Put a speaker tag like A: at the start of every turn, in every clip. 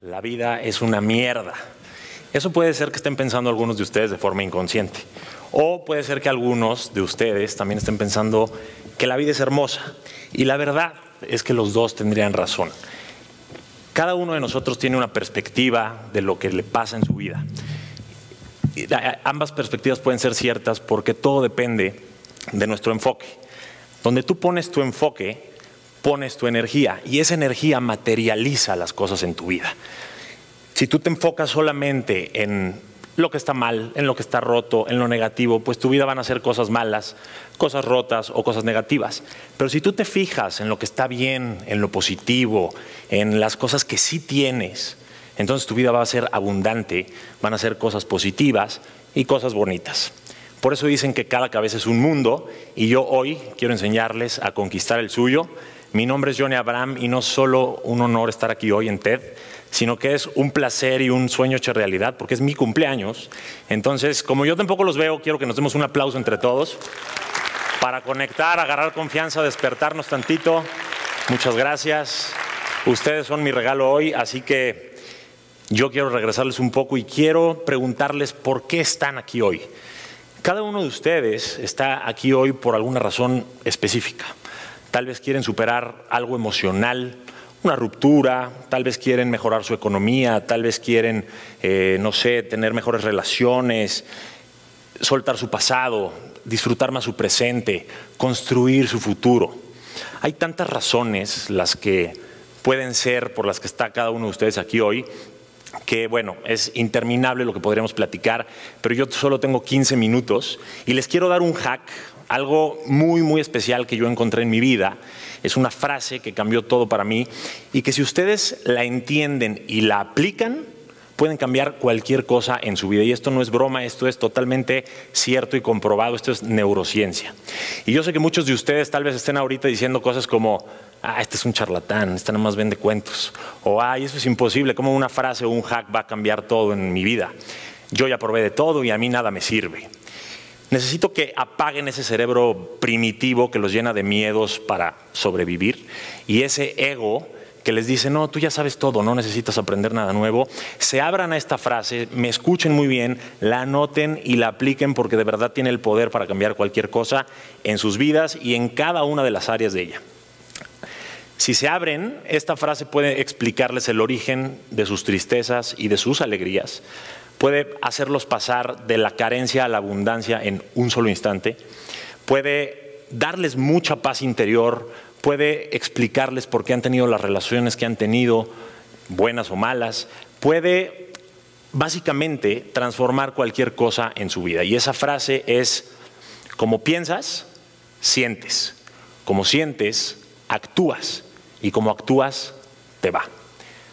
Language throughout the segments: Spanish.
A: La vida es una mierda. Eso puede ser que estén pensando algunos de ustedes de forma inconsciente. O puede ser que algunos de ustedes también estén pensando que la vida es hermosa. Y la verdad es que los dos tendrían razón. Cada uno de nosotros tiene una perspectiva de lo que le pasa en su vida. Ambas perspectivas pueden ser ciertas porque todo depende de nuestro enfoque. Donde tú pones tu enfoque, pones tu energía y esa energía materializa las cosas en tu vida. Si tú te enfocas solamente en lo que está mal, en lo que está roto, en lo negativo, pues tu vida van a ser cosas malas, cosas rotas o cosas negativas. Pero si tú te fijas en lo que está bien, en lo positivo, en las cosas que sí tienes, entonces tu vida va a ser abundante, van a ser cosas positivas y cosas bonitas. Por eso dicen que cada cabeza es un mundo y yo hoy quiero enseñarles a conquistar el suyo. Mi nombre es Johnny Abraham y no solo un honor estar aquí hoy en TED, sino que es un placer y un sueño hecho realidad, porque es mi cumpleaños. Entonces, como yo tampoco los veo, quiero que nos demos un aplauso entre todos para conectar, agarrar confianza, despertarnos tantito. Muchas gracias. Ustedes son mi regalo hoy, así que yo quiero regresarles un poco y quiero preguntarles por qué están aquí hoy. Cada uno de ustedes está aquí hoy por alguna razón específica. Tal vez quieren superar algo emocional, una ruptura, tal vez quieren mejorar su economía, tal vez quieren, eh, no sé, tener mejores relaciones, soltar su pasado, disfrutar más su presente, construir su futuro. Hay tantas razones las que pueden ser por las que está cada uno de ustedes aquí hoy, que bueno, es interminable lo que podríamos platicar, pero yo solo tengo 15 minutos y les quiero dar un hack, algo muy, muy especial que yo encontré en mi vida es una frase que cambió todo para mí y que si ustedes la entienden y la aplican, pueden cambiar cualquier cosa en su vida. Y esto no es broma, esto es totalmente cierto y comprobado, esto es neurociencia. Y yo sé que muchos de ustedes tal vez estén ahorita diciendo cosas como, ah, este es un charlatán, este nada más vende cuentos, o ay, eso es imposible, como una frase o un hack va a cambiar todo en mi vida. Yo ya probé de todo y a mí nada me sirve. Necesito que apaguen ese cerebro primitivo que los llena de miedos para sobrevivir. Y ese ego que les dice, no, tú ya sabes todo, no necesitas aprender nada nuevo, se abran a esta frase, me escuchen muy bien, la anoten y la apliquen porque de verdad tiene el poder para cambiar cualquier cosa en sus vidas y en cada una de las áreas de ella. Si se abren, esta frase puede explicarles el origen de sus tristezas y de sus alegrías, puede hacerlos pasar de la carencia a la abundancia en un solo instante, puede darles mucha paz interior, puede explicarles por qué han tenido las relaciones que han tenido, buenas o malas, puede básicamente transformar cualquier cosa en su vida. Y esa frase es, como piensas, sientes, como sientes, actúas, y como actúas, te va.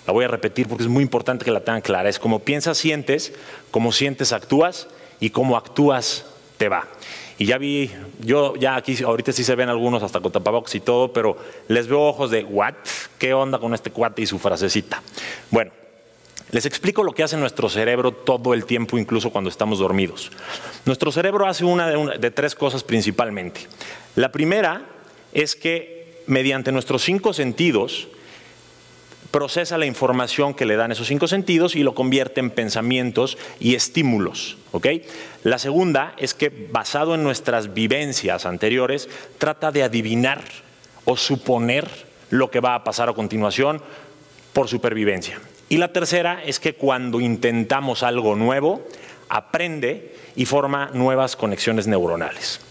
A: La voy a repetir porque es muy importante que la tengan clara. Es como piensas, sientes, como sientes, actúas y como actúas, te va. Y ya vi, yo ya aquí, ahorita sí se ven algunos hasta con tapabocas y todo, pero les veo ojos de, ¿what? ¿Qué onda con este cuate y su frasecita? Bueno, les explico lo que hace nuestro cerebro todo el tiempo, incluso cuando estamos dormidos. Nuestro cerebro hace una de, una de tres cosas principalmente. La primera es que mediante nuestros cinco sentidos, procesa la información que le dan esos cinco sentidos y lo convierte en pensamientos y estímulos. La segunda es que, basado en nuestras vivencias anteriores, trata de adivinar o suponer lo que va a pasar a continuación por supervivencia. Y la tercera es que cuando intentamos algo nuevo, aprende y forma nuevas conexiones neuronales.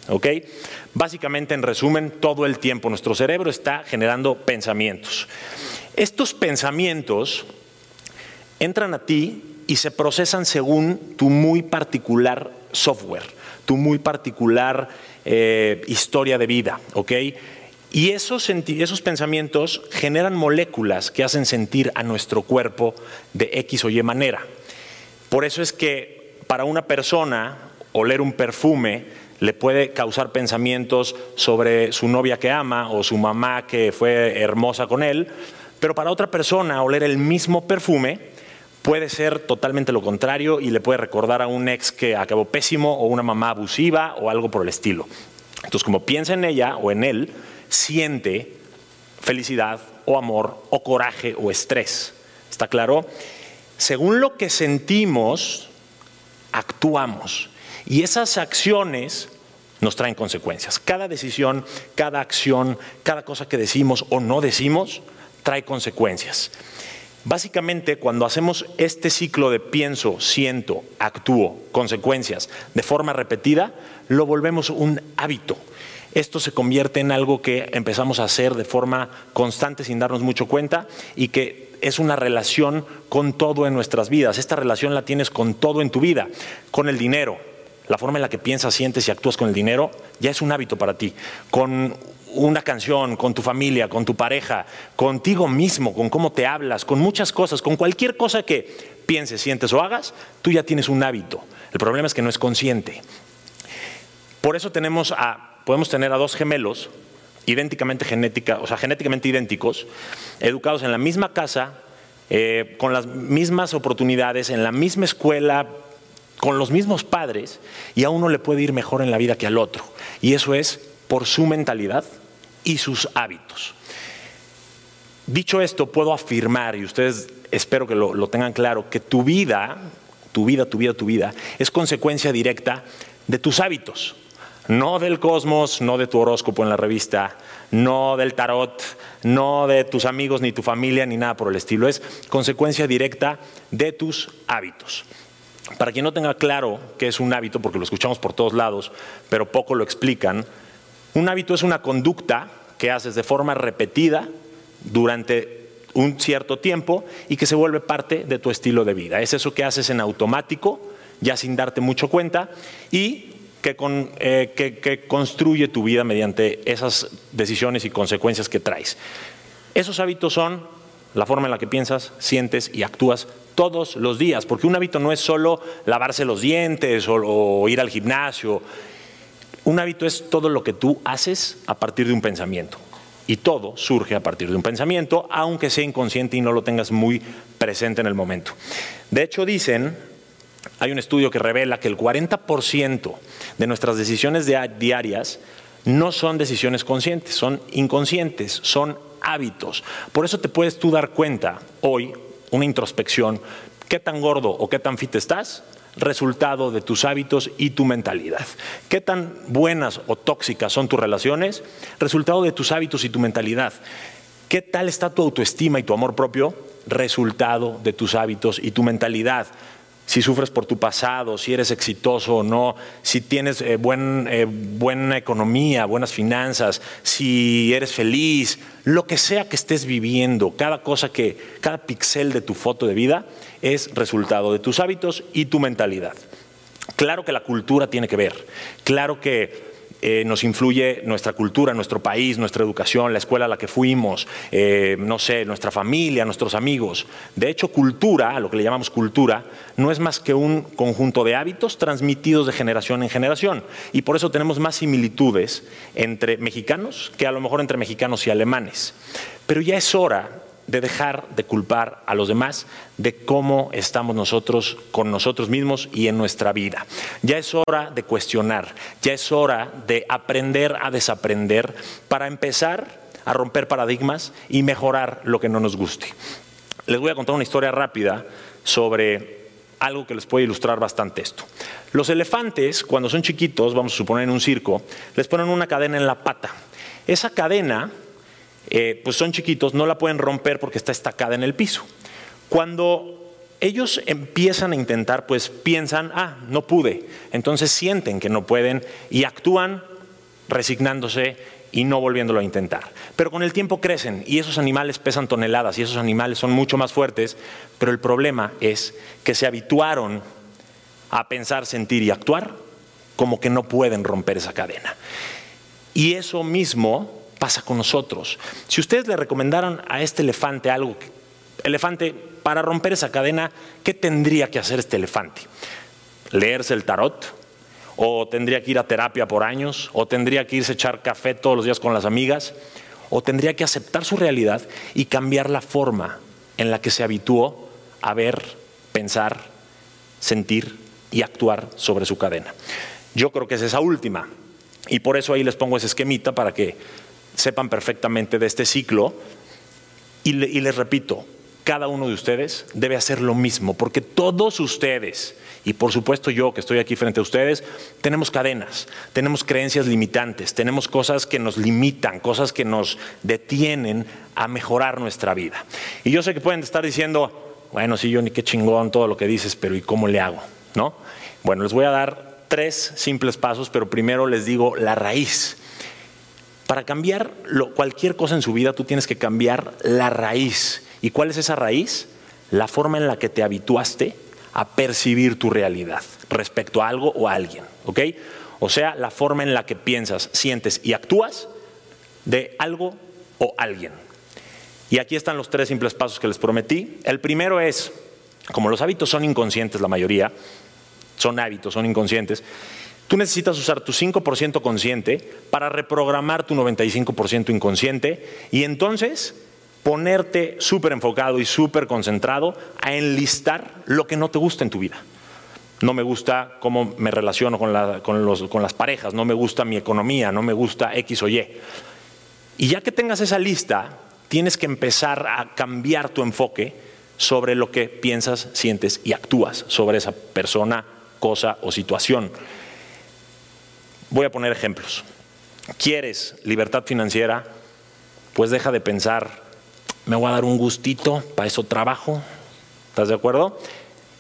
A: Básicamente, en resumen, todo el tiempo nuestro cerebro está generando pensamientos. Estos pensamientos entran a ti y se procesan según tu muy particular software, tu muy particular eh, historia de vida, ¿ok? Y esos, esos pensamientos generan moléculas que hacen sentir a nuestro cuerpo de X o Y manera. Por eso es que para una persona oler un perfume le puede causar pensamientos sobre su novia que ama o su mamá que fue hermosa con él, pero para otra persona, oler el mismo perfume puede ser totalmente lo contrario y le puede recordar a un ex que acabó pésimo o una mamá abusiva o algo por el estilo. Entonces, como piensa en ella o en él, siente felicidad o amor o coraje o estrés. ¿Está claro? Según lo que sentimos, actuamos. Y esas acciones nos traen consecuencias. Cada decisión, cada acción, cada cosa que decimos o no decimos, trae consecuencias. Básicamente, cuando hacemos este ciclo de pienso, siento, actúo, consecuencias, de forma repetida, lo volvemos un hábito. Esto se convierte en algo que empezamos a hacer de forma constante sin darnos mucho cuenta y que es una relación con todo en nuestras vidas. Esta relación la tienes con todo en tu vida, con el dinero. La forma en la que piensas, sientes y actúas con el dinero ya es un hábito para ti. Con una canción, con tu familia, con tu pareja, contigo mismo, con cómo te hablas, con muchas cosas, con cualquier cosa que pienses, sientes o hagas, tú ya tienes un hábito. El problema es que no es consciente. Por eso tenemos a, podemos tener a dos gemelos idénticamente genética, o sea, genéticamente idénticos, educados en la misma casa, eh, con las mismas oportunidades, en la misma escuela, con los mismos padres, y a uno le puede ir mejor en la vida que al otro. Y eso es por su mentalidad y sus hábitos. Dicho esto, puedo afirmar, y ustedes espero que lo, lo tengan claro, que tu vida, tu vida, tu vida, tu vida, es consecuencia directa de tus hábitos no del cosmos, no de tu horóscopo en la revista, no del tarot, no de tus amigos ni tu familia ni nada por el estilo. Es consecuencia directa de tus hábitos. Para quien no tenga claro qué es un hábito, porque lo escuchamos por todos lados, pero poco lo explican, un hábito es una conducta que haces de forma repetida durante un cierto tiempo y que se vuelve parte de tu estilo de vida. Es eso que haces en automático, ya sin darte mucho cuenta, y eh, que, construye tu vida mediante esas decisiones y consecuencias que traes. Esos hábitos son la forma en la que piensas, sientes y actúas todos los días, porque un hábito no es solo lavarse los dientes o, ir al gimnasio. Un hábito es todo lo que tú haces a partir de un pensamiento. Y todo surge a partir de un pensamiento, aunque sea inconsciente y no lo tengas muy presente en el momento. De hecho, dicen hay un estudio que revela que el 40% de nuestras decisiones diarias no son decisiones conscientes, son inconscientes, son hábitos. Por eso te puedes tú dar cuenta hoy, una introspección, qué tan gordo o qué tan fit estás, resultado de tus hábitos y tu mentalidad. ¿Qué tan buenas o tóxicas son tus relaciones? Resultado de tus hábitos y tu mentalidad. ¿Qué tal está tu autoestima y tu amor propio? Resultado de tus hábitos y tu mentalidad si sufres por tu pasado, si eres exitoso o no, si tienes eh, eh, buena economía, buenas finanzas, si eres feliz, lo que sea que estés viviendo, cada cosa que, cada pixel de tu foto de vida es resultado de tus hábitos y tu mentalidad. Claro que la cultura tiene que ver, claro que eh, nos influye nuestra cultura, nuestro país, nuestra educación, la escuela a la que fuimos, eh, no sé, nuestra familia, nuestros amigos. De hecho, cultura, lo que le llamamos cultura, no es más que un conjunto de hábitos transmitidos de generación en generación. Y por eso tenemos más similitudes entre mexicanos que a lo mejor entre mexicanos y alemanes. Pero ya es hora de dejar de culpar a los demás de cómo estamos nosotros con nosotros mismos y en nuestra vida. Ya es hora de cuestionar, ya es hora de aprender a desaprender para empezar a romper paradigmas y mejorar lo que no nos guste. Les voy a contar una historia rápida sobre algo que les puede ilustrar bastante esto. Los elefantes, cuando son chiquitos, vamos a suponer en un circo, les ponen una cadena en la pata. Esa cadena eh, pues son chiquitos, no la pueden romper porque está estacada en el piso. Cuando ellos empiezan a intentar, pues piensan, ah, no pude. Entonces sienten que no pueden y actúan resignándose y no volviéndolo a intentar. Pero con el tiempo crecen y esos animales pesan toneladas y esos animales son mucho más fuertes, pero el problema es que se habituaron a pensar, sentir y actuar como que no pueden romper esa cadena. Y eso mismo pasa con nosotros. Si ustedes le recomendaran a este elefante algo, elefante, para romper esa cadena, ¿qué tendría que hacer este elefante? ¿Leerse el tarot? ¿O tendría que ir a terapia por años? ¿O tendría que irse a echar café todos los días con las amigas? ¿O tendría que aceptar su realidad y cambiar la forma en la que se habituó a ver, pensar, sentir y actuar sobre su cadena? Yo creo que es esa última. Y por eso ahí les pongo ese esquemita para que sepan perfectamente de este ciclo. Y, les repito, cada uno de ustedes debe hacer lo mismo, porque todos ustedes, y por supuesto yo que estoy aquí frente a ustedes, tenemos cadenas, tenemos creencias limitantes, tenemos cosas que nos limitan, cosas que nos detienen a mejorar nuestra vida. Y yo sé que pueden estar diciendo, bueno, sí, yo ni qué chingón todo lo que dices, pero ¿y cómo le hago? ¿No? Bueno, les voy a dar tres simples pasos, pero primero les digo la raíz. Para cambiar cualquier cosa en su vida, tú tienes que cambiar la raíz. ¿Y cuál es esa raíz? La forma en la que te habituaste a percibir tu realidad respecto a algo o a alguien. ¿Ok? O sea, la forma en la que piensas, sientes y actúas de algo o alguien. Y aquí están los tres simples pasos que les prometí. El primero es, como los hábitos son inconscientes la mayoría, son hábitos, son inconscientes, tú necesitas usar tu 5% consciente para reprogramar tu 95% inconsciente y entonces ponerte súper enfocado y súper concentrado a enlistar lo que no te gusta en tu vida. No me gusta cómo me relaciono con, las parejas, no me gusta mi economía, no me gusta X o Y. Y ya que tengas esa lista, tienes que empezar a cambiar tu enfoque sobre lo que piensas, sientes y actúas sobre esa persona, cosa o situación. Voy a poner ejemplos. ¿Quieres libertad financiera? Pues deja de pensar me voy a dar un gustito, para eso trabajo, ¿estás de acuerdo?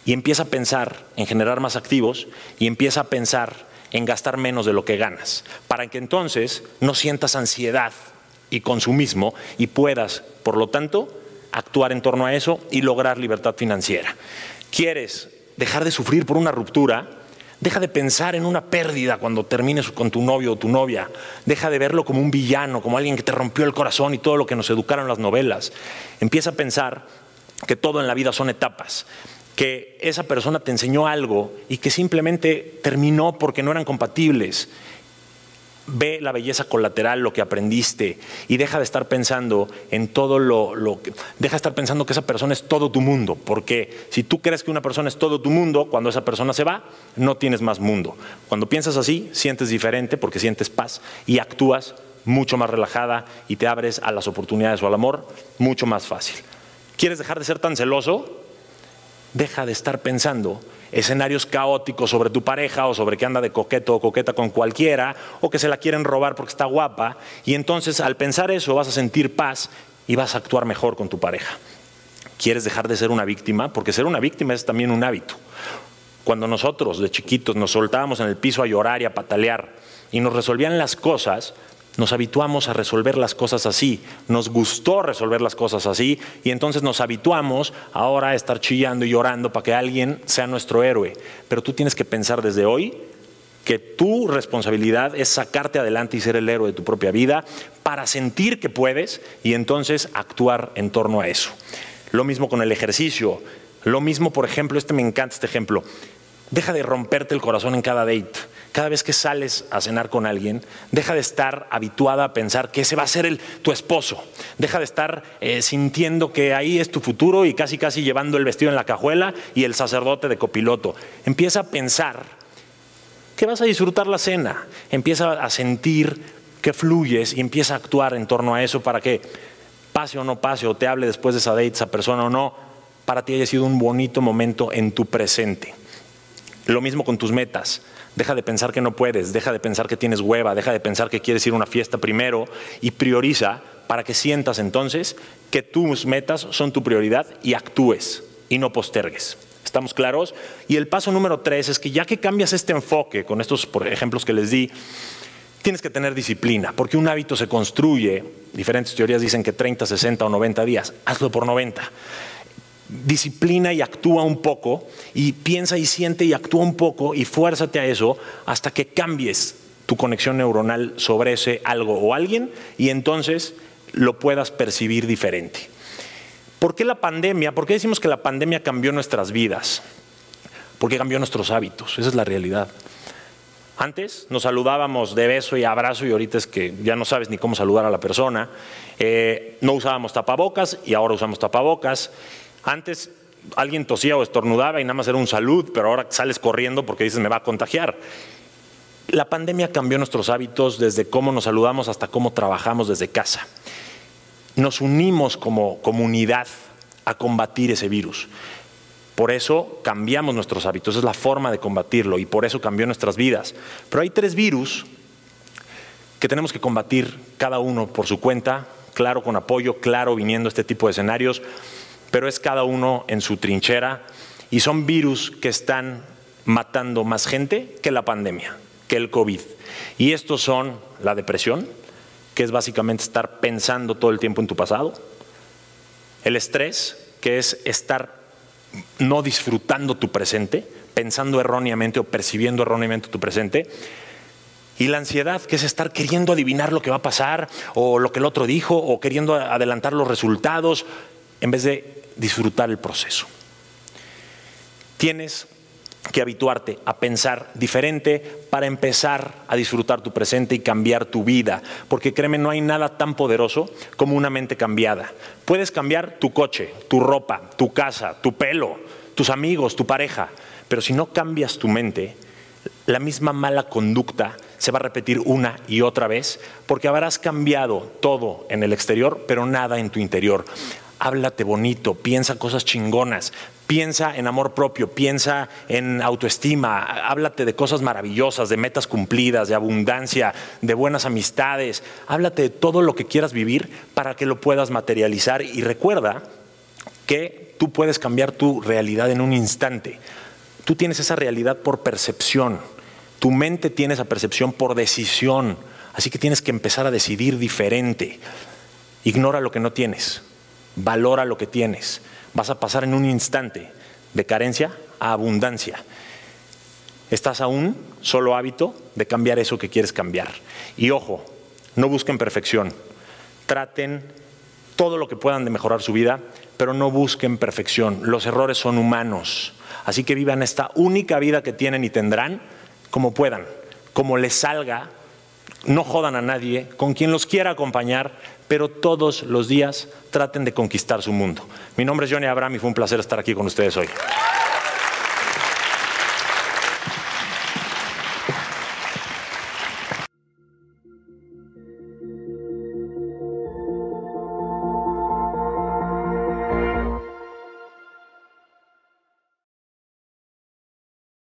A: Y empieza a pensar en generar más activos y empieza a pensar en gastar menos de lo que ganas, para que entonces no sientas ansiedad y consumismo y puedas, por lo tanto, actuar en torno a eso y lograr libertad financiera. ¿Quieres dejar de sufrir por una ruptura? Deja de pensar en una pérdida cuando termines con tu novio o tu novia. Deja de verlo como un villano, como alguien que te rompió el corazón y todo lo que nos educaron las novelas. Empieza a pensar que todo en la vida son etapas, que esa persona te enseñó algo y que simplemente terminó porque no eran compatibles ve la belleza colateral, lo que aprendiste, y deja de estar pensando en todo lo, lo, que. Deja de estar pensando que esa persona es todo tu mundo, porque si tú crees que una persona es todo tu mundo, cuando esa persona se va, no tienes más mundo. Cuando piensas así, sientes diferente porque sientes paz y actúas mucho más relajada y te abres a las oportunidades o al amor mucho más fácil. ¿Quieres dejar de ser tan celoso? Deja de estar pensando escenarios caóticos sobre tu pareja o sobre que anda de coqueto o coqueta con cualquiera o que se la quieren robar porque está guapa. Y entonces al pensar eso vas a sentir paz y vas a actuar mejor con tu pareja. ¿Quieres dejar de ser una víctima? Porque ser una víctima es también un hábito. Cuando nosotros de chiquitos nos soltábamos en el piso a llorar y a patalear y nos resolvían las cosas, nos habituamos a resolver las cosas así, nos gustó resolver las cosas así y entonces nos habituamos ahora a estar chillando y llorando para que alguien sea nuestro héroe. Pero tú tienes que pensar desde hoy que tu responsabilidad es sacarte adelante y ser el héroe de tu propia vida para sentir que puedes y entonces actuar en torno a eso. Lo mismo con el ejercicio, lo mismo, por ejemplo, este me encanta este ejemplo. Deja de romperte el corazón en cada date cada vez que sales a cenar con alguien, deja de estar habituada a pensar que ese va a ser tu esposo. Deja de estar eh, sintiendo que ahí es tu futuro y casi casi llevando el vestido en la cajuela y el sacerdote de copiloto. Empieza a pensar que vas a disfrutar la cena. Empieza a sentir que fluyes y empieza a actuar en torno a eso para que pase o no pase o te hable después de esa date esa persona o no, para ti haya sido un bonito momento en tu presente. Lo mismo con tus metas. Deja de pensar que no puedes, deja de pensar que tienes hueva, deja de pensar que quieres ir a una fiesta primero y prioriza para que sientas entonces que tus metas son tu prioridad y actúes y no postergues. ¿Estamos claros? Y el paso número tres es que ya que cambias este enfoque con estos por ejemplos que les di, tienes que tener disciplina, porque un hábito se construye, diferentes teorías dicen que 30, 60 o 90 días, hazlo por 90 disciplina y actúa un poco, y piensa y siente y actúa un poco, y fuérzate a eso hasta que cambies tu conexión neuronal sobre ese algo o alguien, y entonces lo puedas percibir diferente. ¿Por qué la pandemia? ¿Por qué decimos que la pandemia cambió nuestras vidas? Porque cambió nuestros hábitos, esa es la realidad. Antes nos saludábamos de beso y abrazo y ahorita es que ya no sabes ni cómo saludar a la persona. Eh, no usábamos tapabocas y ahora usamos tapabocas. Antes alguien tosía o estornudaba y nada más era un salud, pero ahora sales corriendo porque dices me va a contagiar. La pandemia cambió nuestros hábitos desde cómo nos saludamos hasta cómo trabajamos desde casa. Nos unimos como comunidad a combatir ese virus. Por eso cambiamos nuestros hábitos, es la forma de combatirlo y por eso cambió nuestras vidas. Pero hay tres virus que tenemos que combatir cada uno por su cuenta, claro con apoyo, claro viniendo a este tipo de escenarios, pero es cada uno en su trinchera y son virus que están matando más gente que la pandemia, que el COVID. Y estos son la depresión, que es básicamente estar pensando todo el tiempo en tu pasado, el estrés, que es estar no disfrutando tu presente, pensando erróneamente o percibiendo erróneamente tu presente. Y la ansiedad, que es estar queriendo adivinar lo que va a pasar, o lo que el otro dijo, o queriendo adelantar los resultados, en vez de disfrutar el proceso. Tienes que habituarte a pensar diferente para empezar a disfrutar tu presente y cambiar tu vida. Porque créeme, no hay nada tan poderoso como una mente cambiada. Puedes cambiar tu coche, tu ropa, tu casa, tu pelo, tus amigos, tu pareja. Pero si no cambias tu mente, la misma mala conducta se va a repetir una y otra vez porque habrás cambiado todo en el exterior, pero nada en tu interior háblate bonito, piensa cosas chingonas, piensa en amor propio, piensa en autoestima, háblate de cosas maravillosas, de metas cumplidas, de abundancia, de buenas amistades, háblate de todo lo que quieras vivir para que lo puedas materializar y recuerda que tú puedes cambiar tu realidad en un instante. Tú tienes esa realidad por percepción, tu mente tiene esa percepción por decisión, así que tienes que empezar a decidir diferente. Ignora lo que no tienes valora lo que tienes. Vas a pasar en un instante de carencia a abundancia. Estás aún solo hábito de cambiar eso que quieres cambiar. Y ojo, no busquen perfección. Traten todo lo que puedan de mejorar su vida, pero no busquen perfección. Los errores son humanos. Así que vivan esta única vida que tienen y tendrán como puedan, como les salga. No jodan a nadie, con quien los quiera acompañar, pero todos los días traten de conquistar su mundo. Mi nombre es Johnny Abraham y fue un placer estar aquí con ustedes hoy.